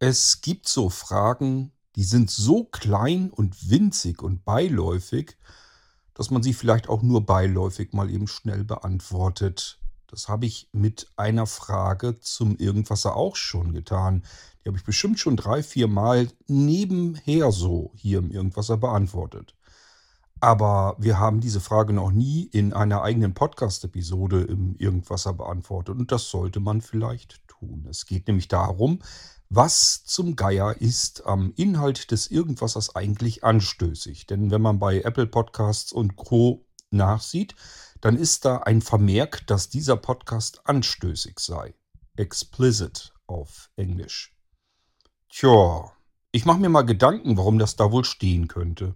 Es gibt so Fragen, die sind so klein und winzig und beiläufig, dass man sie vielleicht auch nur beiläufig mal eben schnell beantwortet. Das habe ich mit einer Frage zum Irgendwasser auch schon getan. Die habe ich bestimmt schon drei, vier Mal nebenher so hier im Irgendwasser beantwortet. Aber wir haben diese Frage noch nie in einer eigenen Podcast-Episode im Irgendwasser beantwortet. Und das sollte man vielleicht tun. Es geht nämlich darum, was zum Geier ist am Inhalt des Irgendwassers eigentlich anstößig? Denn wenn man bei Apple Podcasts und Co. nachsieht, dann ist da ein Vermerk, dass dieser Podcast anstößig sei. Explicit auf Englisch. Tja, ich mache mir mal Gedanken, warum das da wohl stehen könnte.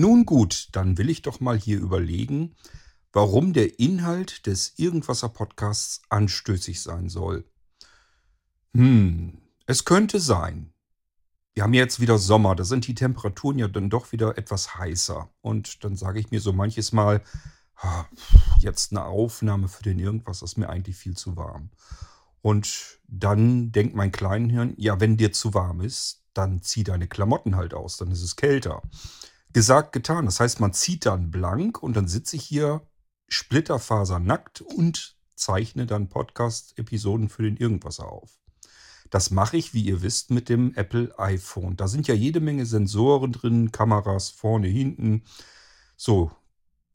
Nun gut, dann will ich doch mal hier überlegen, warum der Inhalt des Irgendwasser Podcasts anstößig sein soll. Hm, es könnte sein. Wir haben jetzt wieder Sommer, da sind die Temperaturen ja dann doch wieder etwas heißer. Und dann sage ich mir so manches Mal, ah, jetzt eine Aufnahme für den Irgendwas ist mir eigentlich viel zu warm. Und dann denkt mein Kleinhirn, ja, wenn dir zu warm ist, dann zieh deine Klamotten halt aus, dann ist es kälter. Gesagt, getan. Das heißt, man zieht dann blank und dann sitze ich hier splitterfasernackt und zeichne dann Podcast-Episoden für den Irgendwasser auf. Das mache ich, wie ihr wisst, mit dem Apple iPhone. Da sind ja jede Menge Sensoren drin, Kameras vorne, hinten. So,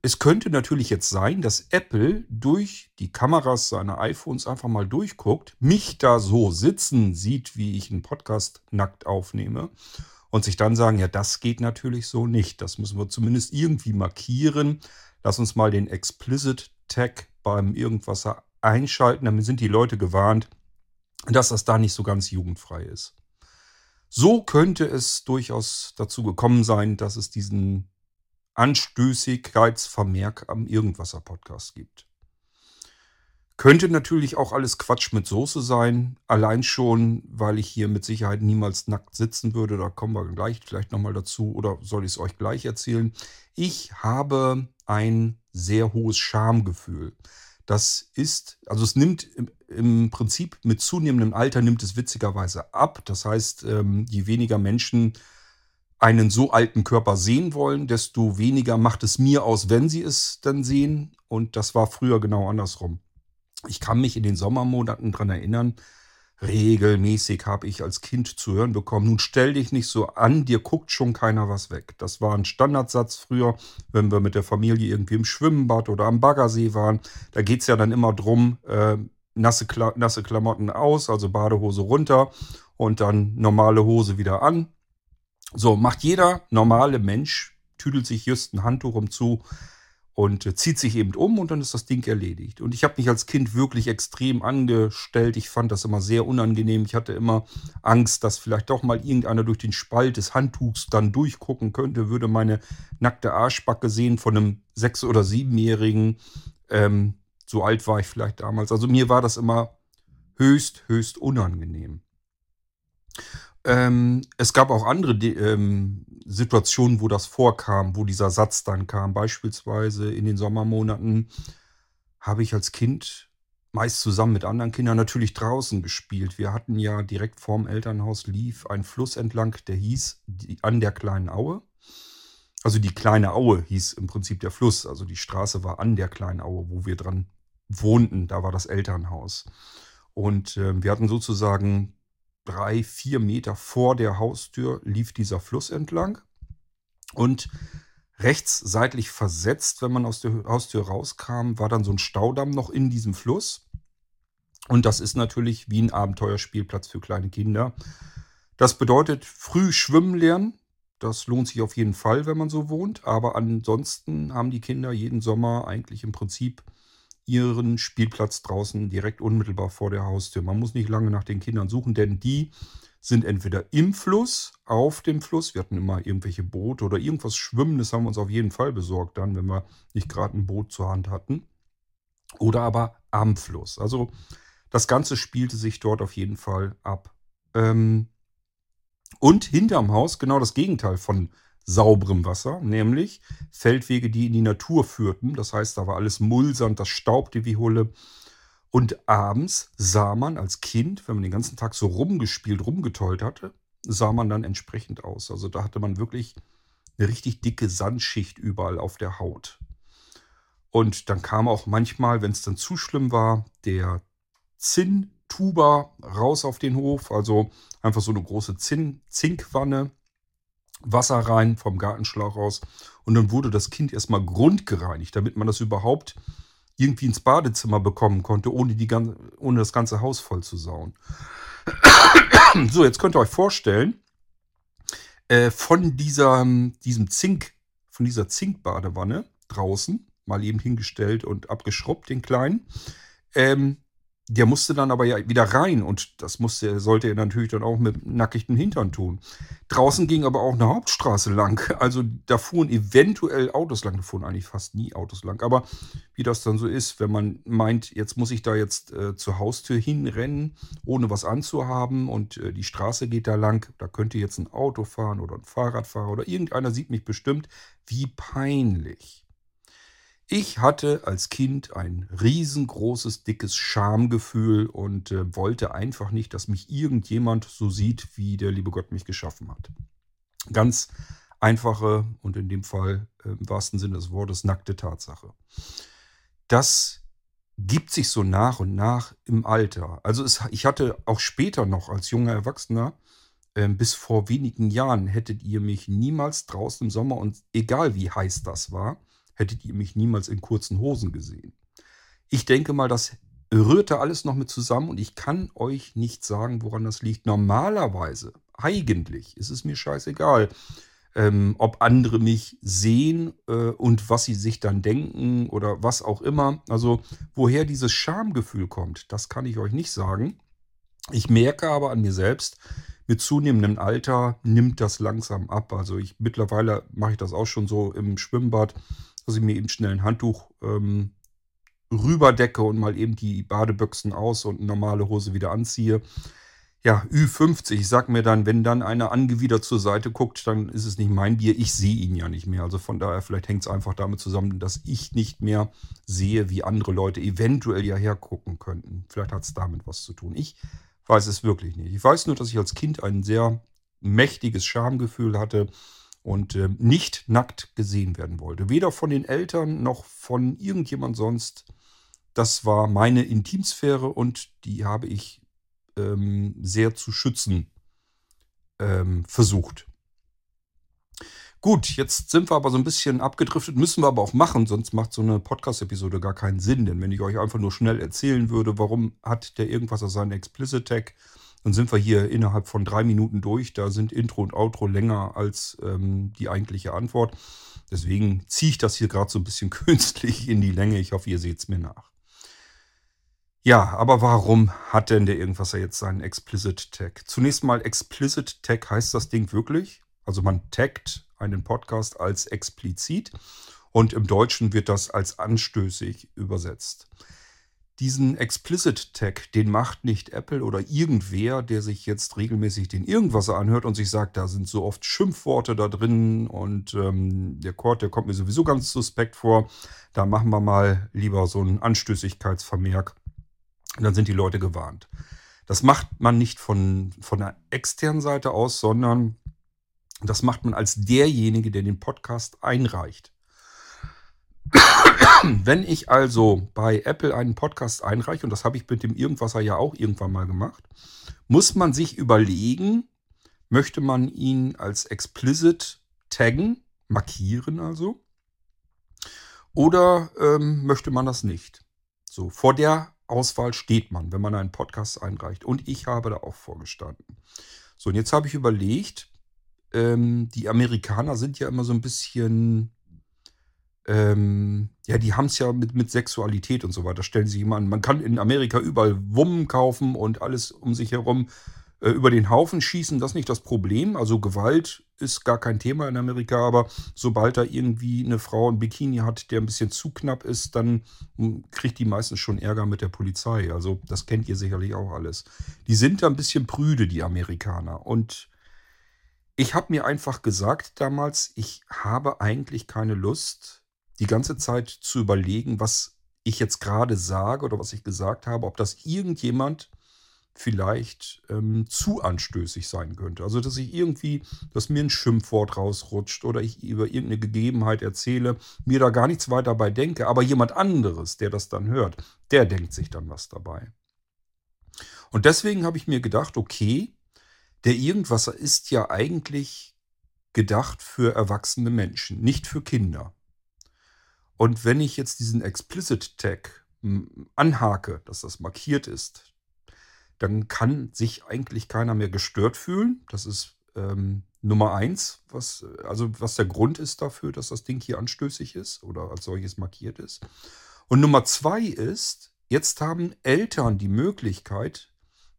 es könnte natürlich jetzt sein, dass Apple durch die Kameras seiner iPhones einfach mal durchguckt, mich da so sitzen sieht, wie ich einen Podcast nackt aufnehme und sich dann sagen, ja, das geht natürlich so nicht. Das müssen wir zumindest irgendwie markieren. Lass uns mal den Explicit Tag beim Irgendwasser einschalten. Damit sind die Leute gewarnt, dass das da nicht so ganz jugendfrei ist. So könnte es durchaus dazu gekommen sein, dass es diesen Anstößigkeitsvermerk am Irgendwasser-Podcast gibt. Könnte natürlich auch alles Quatsch mit Soße sein. Allein schon, weil ich hier mit Sicherheit niemals nackt sitzen würde. Da kommen wir gleich vielleicht nochmal dazu. Oder soll ich es euch gleich erzählen? Ich habe ein sehr hohes Schamgefühl. Das ist, also es nimmt im, Prinzip mit zunehmendem Alter nimmt es witzigerweise ab. Das heißt, ähm, je weniger Menschen einen so alten Körper sehen wollen, desto weniger macht es mir aus, wenn sie es dann sehen. Und das war früher genau andersrum. Ich kann mich in den Sommermonaten daran erinnern, regelmäßig habe ich als Kind zu hören bekommen, nun stell dich nicht so an, dir guckt schon keiner was weg. Das war ein Standardsatz früher, wenn wir mit der Familie irgendwie im Schwimmbad oder am Baggersee waren. Da geht es ja dann immer drum, äh, nasse, Kla nasse Klamotten aus, also Badehose runter und dann normale Hose wieder an. So, macht jeder normale Mensch, tüdelt sich just ein Handtuch um zu, und äh, zieht sich eben um und dann ist das Ding erledigt. Und ich habe mich als Kind wirklich extrem angestellt. Ich fand das immer sehr unangenehm. Ich hatte immer Angst, dass vielleicht doch mal irgendeiner durch den Spalt des Handtuchs dann durchgucken könnte, würde meine nackte Arschbacke sehen von einem sechs- oder siebenjährigen. Ähm, so alt war ich vielleicht damals. Also mir war das immer höchst, höchst unangenehm. Ähm, es gab auch andere ähm, Situationen, wo das vorkam, wo dieser Satz dann kam. Beispielsweise in den Sommermonaten habe ich als Kind meist zusammen mit anderen Kindern natürlich draußen gespielt. Wir hatten ja direkt vorm Elternhaus lief ein Fluss entlang, der hieß die, an der kleinen Aue. Also die kleine Aue hieß im Prinzip der Fluss. Also die Straße war an der kleinen Aue, wo wir dran wohnten. Da war das Elternhaus. Und äh, wir hatten sozusagen drei, vier Meter vor der Haustür lief dieser Fluss entlang. Und rechts seitlich versetzt, wenn man aus der Haustür rauskam, war dann so ein Staudamm noch in diesem Fluss. Und das ist natürlich wie ein Abenteuerspielplatz für kleine Kinder. Das bedeutet früh schwimmen lernen. Das lohnt sich auf jeden Fall, wenn man so wohnt. Aber ansonsten haben die Kinder jeden Sommer eigentlich im Prinzip ihren Spielplatz draußen direkt unmittelbar vor der Haustür. Man muss nicht lange nach den Kindern suchen, denn die sind entweder im Fluss, auf dem Fluss. Wir hatten immer irgendwelche Boote oder irgendwas Schwimmendes haben wir uns auf jeden Fall besorgt dann, wenn wir nicht gerade ein Boot zur Hand hatten. Oder aber am Fluss. Also das Ganze spielte sich dort auf jeden Fall ab. Ähm, und hinterm Haus genau das Gegenteil von sauberem Wasser, nämlich Feldwege, die in die Natur führten. Das heißt, da war alles Mullsand, das staubte wie Hulle. Und abends sah man als Kind, wenn man den ganzen Tag so rumgespielt, rumgetollt hatte, sah man dann entsprechend aus. Also da hatte man wirklich eine richtig dicke Sandschicht überall auf der Haut. Und dann kam auch manchmal, wenn es dann zu schlimm war, der Zinntuber raus auf den Hof. Also einfach so eine große Zinn Zinkwanne, Wasser rein vom Gartenschlauch raus. Und dann wurde das Kind erstmal grundgereinigt, damit man das überhaupt irgendwie ins Badezimmer bekommen konnte, ohne, die ganze, ohne das ganze Haus voll zu sauen. So, jetzt könnt ihr euch vorstellen, äh, von dieser, diesem Zink, von dieser Zinkbadewanne draußen, mal eben hingestellt und abgeschrubbt, den kleinen, ähm, der musste dann aber ja wieder rein und das musste, sollte er natürlich dann auch mit nackigem Hintern tun. Draußen ging aber auch eine Hauptstraße lang. Also da fuhren eventuell Autos lang. Da fuhren eigentlich fast nie Autos lang. Aber wie das dann so ist, wenn man meint, jetzt muss ich da jetzt äh, zur Haustür hinrennen, ohne was anzuhaben und äh, die Straße geht da lang, da könnte jetzt ein Auto fahren oder ein Fahrradfahrer oder irgendeiner sieht mich bestimmt. Wie peinlich. Ich hatte als Kind ein riesengroßes, dickes Schamgefühl und äh, wollte einfach nicht, dass mich irgendjemand so sieht, wie der liebe Gott mich geschaffen hat. Ganz einfache und in dem Fall äh, im wahrsten Sinne des Wortes nackte Tatsache. Das gibt sich so nach und nach im Alter. Also es, ich hatte auch später noch als junger Erwachsener, äh, bis vor wenigen Jahren hättet ihr mich niemals draußen im Sommer und egal wie heiß das war, hättet ihr mich niemals in kurzen Hosen gesehen. Ich denke mal, das rührte alles noch mit zusammen und ich kann euch nicht sagen, woran das liegt. Normalerweise, eigentlich, ist es mir scheißegal, ähm, ob andere mich sehen äh, und was sie sich dann denken oder was auch immer. Also woher dieses Schamgefühl kommt, das kann ich euch nicht sagen. Ich merke aber an mir selbst, mit zunehmendem Alter nimmt das langsam ab. Also ich mittlerweile mache ich das auch schon so im Schwimmbad dass ich mir eben schnell ein Handtuch ähm, rüberdecke und mal eben die Badebüchsen aus und eine normale Hose wieder anziehe. Ja, Ü50. Ich sag mir dann, wenn dann einer angewidert zur Seite guckt, dann ist es nicht mein Bier. Ich sehe ihn ja nicht mehr. Also von daher, vielleicht hängt es einfach damit zusammen, dass ich nicht mehr sehe, wie andere Leute eventuell ja hergucken könnten. Vielleicht hat es damit was zu tun. Ich weiß es wirklich nicht. Ich weiß nur, dass ich als Kind ein sehr mächtiges Schamgefühl hatte und äh, nicht nackt gesehen werden wollte. Weder von den Eltern noch von irgendjemand sonst. Das war meine Intimsphäre und die habe ich ähm, sehr zu schützen ähm, versucht. Gut, jetzt sind wir aber so ein bisschen abgedriftet, müssen wir aber auch machen, sonst macht so eine Podcast-Episode gar keinen Sinn. Denn wenn ich euch einfach nur schnell erzählen würde, warum hat der irgendwas aus seinem Explicit-Tag, dann sind wir hier innerhalb von drei Minuten durch. Da sind Intro und Outro länger als ähm, die eigentliche Antwort. Deswegen ziehe ich das hier gerade so ein bisschen künstlich in die Länge. Ich hoffe, ihr seht es mir nach. Ja, aber warum hat denn der Irgendwasser jetzt seinen Explicit Tag? Zunächst mal Explicit Tag heißt das Ding wirklich. Also man taggt einen Podcast als explizit und im Deutschen wird das als anstößig übersetzt diesen Explicit Tag, den macht nicht Apple oder irgendwer, der sich jetzt regelmäßig den irgendwas anhört und sich sagt, da sind so oft Schimpfworte da drin und ähm, der Chord, der kommt mir sowieso ganz suspekt vor. Da machen wir mal lieber so einen Anstößigkeitsvermerk. Und dann sind die Leute gewarnt. Das macht man nicht von, von der externen Seite aus, sondern das macht man als derjenige, der den Podcast einreicht. Wenn ich also bei Apple einen Podcast einreiche, und das habe ich mit dem Irgendwasser ja auch irgendwann mal gemacht, muss man sich überlegen, möchte man ihn als explicit taggen, markieren also, oder ähm, möchte man das nicht? So, vor der Auswahl steht man, wenn man einen Podcast einreicht. Und ich habe da auch vorgestanden. So, und jetzt habe ich überlegt, ähm, die Amerikaner sind ja immer so ein bisschen ähm, ja, die haben es ja mit, mit Sexualität und so weiter. Stellen sie an. Man kann in Amerika überall Wummen kaufen und alles um sich herum äh, über den Haufen schießen, das ist nicht das Problem. Also Gewalt ist gar kein Thema in Amerika, aber sobald da irgendwie eine Frau ein Bikini hat, der ein bisschen zu knapp ist, dann hm, kriegt die meistens schon Ärger mit der Polizei. Also das kennt ihr sicherlich auch alles. Die sind da ein bisschen prüde, die Amerikaner. Und ich habe mir einfach gesagt damals, ich habe eigentlich keine Lust, die ganze Zeit zu überlegen, was ich jetzt gerade sage oder was ich gesagt habe, ob das irgendjemand vielleicht ähm, zu anstößig sein könnte. Also dass ich irgendwie, dass mir ein Schimpfwort rausrutscht oder ich über irgendeine Gegebenheit erzähle, mir da gar nichts weiter dabei denke, aber jemand anderes, der das dann hört, der denkt sich dann was dabei. Und deswegen habe ich mir gedacht, okay, der Irgendwasser ist ja eigentlich gedacht für erwachsene Menschen, nicht für Kinder. Und wenn ich jetzt diesen Explicit Tag hm, anhake, dass das markiert ist, dann kann sich eigentlich keiner mehr gestört fühlen. Das ist ähm, Nummer eins, was, also was der Grund ist dafür, dass das Ding hier anstößig ist oder als solches markiert ist. Und Nummer zwei ist, jetzt haben Eltern die Möglichkeit,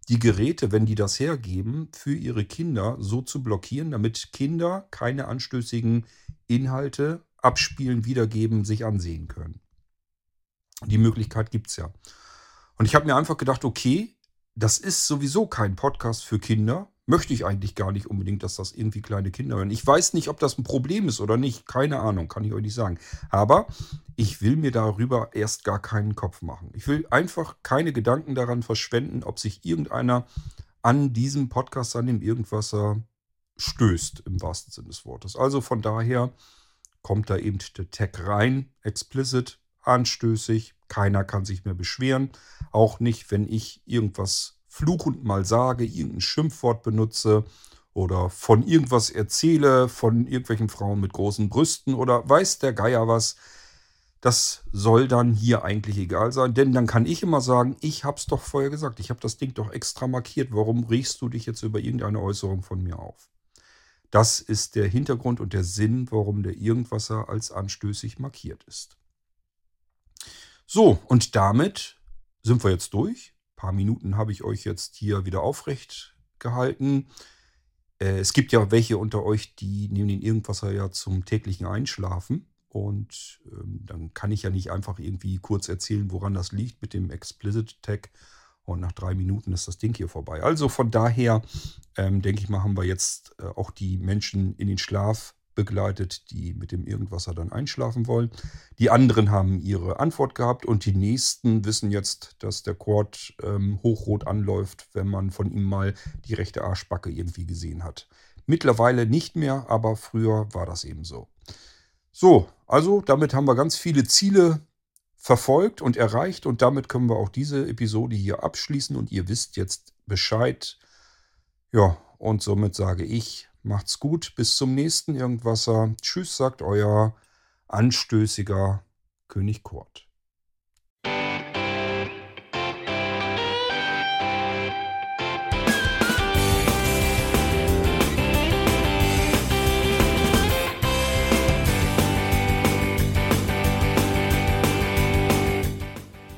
die Geräte, wenn die das hergeben, für ihre Kinder so zu blockieren, damit Kinder keine anstößigen Inhalte abspielen, wiedergeben, sich ansehen können. Die Möglichkeit gibt es ja. Und ich habe mir einfach gedacht, okay, das ist sowieso kein Podcast für Kinder. Möchte ich eigentlich gar nicht unbedingt, dass das irgendwie kleine Kinder hören. Ich weiß nicht, ob das ein Problem ist oder nicht. Keine Ahnung, kann ich euch nicht sagen. Aber ich will mir darüber erst gar keinen Kopf machen. Ich will einfach keine Gedanken daran verschwenden, ob sich irgendeiner an diesem Podcast, an dem Irgendwasser stößt, im wahrsten Sinne des Wortes. Also von daher kommt da eben der Tag rein, explicit, anstößig, keiner kann sich mehr beschweren. Auch nicht, wenn ich irgendwas fluchend mal sage, irgendein Schimpfwort benutze oder von irgendwas erzähle, von irgendwelchen Frauen mit großen Brüsten oder weiß der Geier was. Das soll dann hier eigentlich egal sein, denn dann kann ich immer sagen, ich habe es doch vorher gesagt, ich habe das Ding doch extra markiert. Warum regst du dich jetzt über irgendeine Äußerung von mir auf? Das ist der Hintergrund und der Sinn, warum der Irgendwasser als anstößig markiert ist. So, und damit sind wir jetzt durch. Ein paar Minuten habe ich euch jetzt hier wieder aufrecht gehalten. Äh, es gibt ja welche unter euch, die nehmen den Irgendwasser ja zum täglichen Einschlafen. Und ähm, dann kann ich ja nicht einfach irgendwie kurz erzählen, woran das liegt mit dem Explicit Tag. Und nach drei Minuten ist das Ding hier vorbei. Also von daher, ähm, denke ich mal, haben wir jetzt äh, auch die Menschen in den Schlaf begleitet, die mit dem Irgendwasser dann einschlafen wollen. Die anderen haben ihre Antwort gehabt und die nächsten wissen jetzt, dass der Quad ähm, hochrot anläuft, wenn man von ihm mal die rechte Arschbacke irgendwie gesehen hat. Mittlerweile nicht mehr, aber früher war das eben so. So, also damit haben wir ganz viele Ziele verfolgt und erreicht und damit können wir auch diese Episode hier abschließen und ihr wisst jetzt Bescheid. Ja, und somit sage ich, Macht's gut, bis zum nächsten Irgendwasser. Tschüss, sagt euer anstößiger König Kurt.